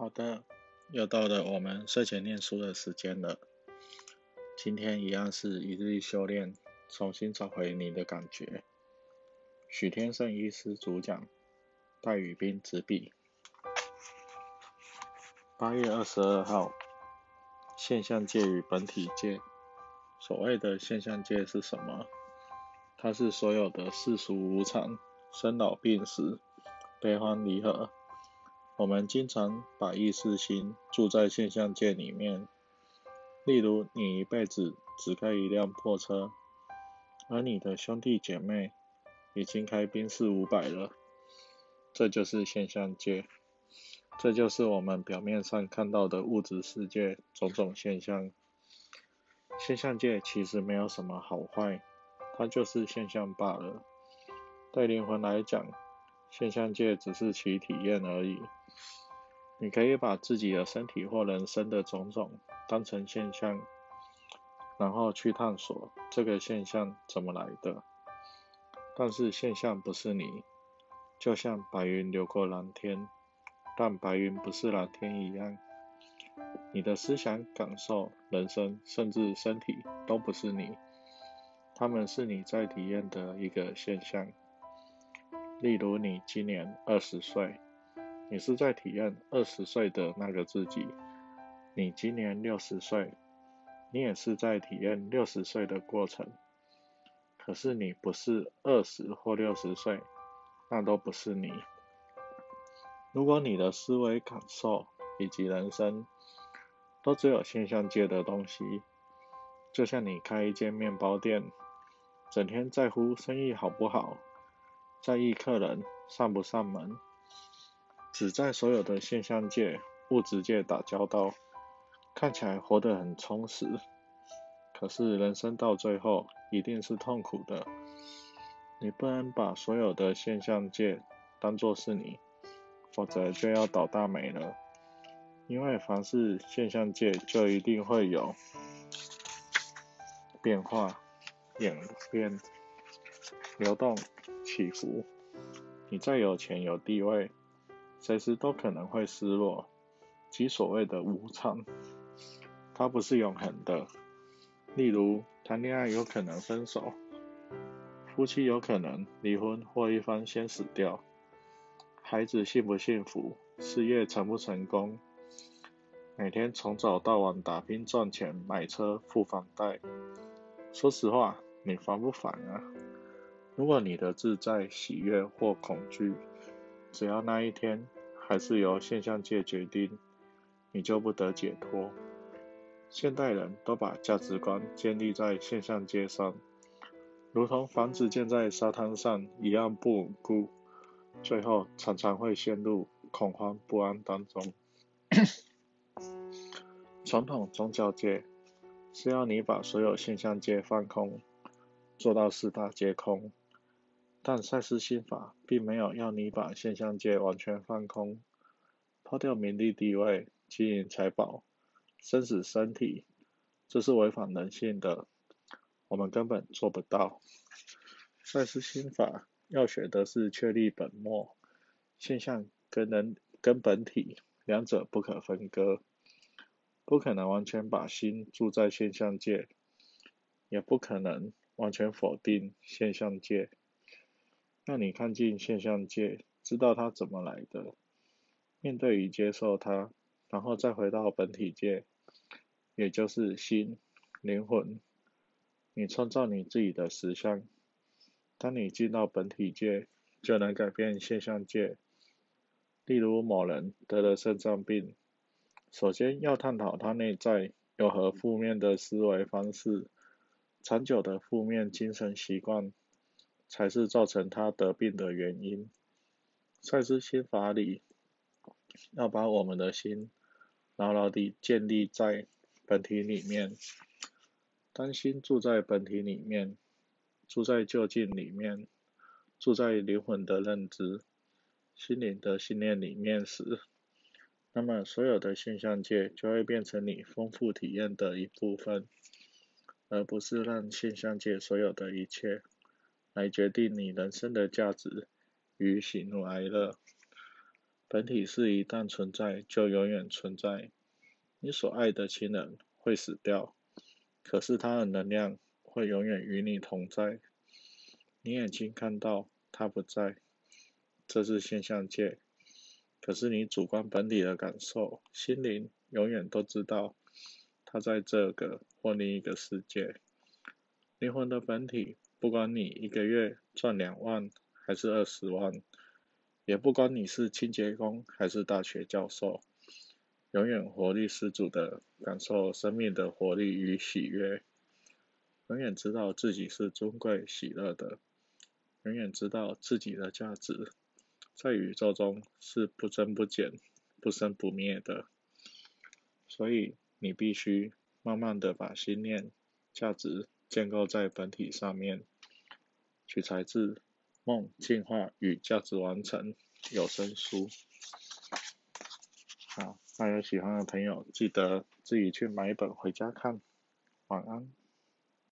好的，又到了我们睡前念书的时间了。今天一样是一日一修炼，重新找回你的感觉。许天胜医师主讲，戴宇斌执笔。八月二十二号，现象界与本体界。所谓的现象界是什么？它是所有的世俗无常、生老病死、悲欢离合。我们经常把意识心住在现象界里面，例如你一辈子只开一辆破车，而你的兄弟姐妹已经开宾士五百了，这就是现象界，这就是我们表面上看到的物质世界种种现象。现象界其实没有什么好坏，它就是现象罢了。对灵魂来讲，现象界只是其体验而已。你可以把自己的身体或人生的种种当成现象，然后去探索这个现象怎么来的。但是现象不是你，就像白云流过蓝天，但白云不是蓝天一样。你的思想、感受、人生，甚至身体都不是你，他们是你在体验的一个现象。例如，你今年二十岁。你是在体验二十岁的那个自己，你今年六十岁，你也是在体验六十岁的过程。可是你不是二十或六十岁，那都不是你。如果你的思维、感受以及人生都只有现象界的东西，就像你开一间面包店，整天在乎生意好不好，在意客人上不上门。只在所有的现象界、物质界打交道，看起来活得很充实。可是人生到最后一定是痛苦的。你不能把所有的现象界当作是你，否则就要倒大霉了。因为凡是现象界，就一定会有变化、演变、流动、起伏。你再有钱有地位。随时都可能会失落，即所谓的无常，它不是永恒的。例如，谈恋爱有可能分手，夫妻有可能离婚或一方先死掉，孩子幸不幸福，事业成不成功，每天从早到晚打拼赚钱买车付房贷。说实话，你烦不烦啊？如果你的自在、喜悦或恐惧，只要那一天还是由现象界决定，你就不得解脱。现代人都把价值观建立在现象界上，如同房子建在沙滩上一样不稳固，最后常常会陷入恐慌不安当中。传统宗教界是要你把所有现象界放空，做到四大皆空。但赛斯心法并没有要你把现象界完全放空，抛掉名利地位、金银财宝、生死身体，这是违反人性的，我们根本做不到。赛斯心法要学的是确立本末，现象跟人跟本体两者不可分割，不可能完全把心住在现象界，也不可能完全否定现象界。让你看尽现象界，知道它怎么来的，面对与接受它，然后再回到本体界，也就是心、灵魂。你创造你自己的实相。当你进到本体界，就能改变现象界。例如某人得了肾脏病，首先要探讨他内在有何负面的思维方式、长久的负面精神习惯。才是造成他得病的原因。赛斯心法里，要把我们的心牢牢地建立在本体里面。当心住在本体里面，住在就近里面，住在灵魂的认知、心灵的信念里面时，那么所有的现象界就会变成你丰富体验的一部分，而不是让现象界所有的一切。来决定你人生的价值与喜怒哀乐。本体是一旦存在就永远存在。你所爱的亲人会死掉，可是他的能量会永远与你同在。你眼睛看到他不在，这是现象界。可是你主观本体的感受，心灵永远都知道他在这个或另一个世界。灵魂的本体，不管你一个月赚两万还是二十万。也不管你是清洁工还是大学教授，永远活力十足的感受生命的活力与喜悦，永远知道自己是尊贵喜乐的，永远知道自己的价值在宇宙中是不增不减、不生不灭的。所以你必须慢慢的把心念、价值建构在本体上面，取材自。梦进化与价值完成有声书。好，那有喜欢的朋友记得自己去买一本回家看。晚安。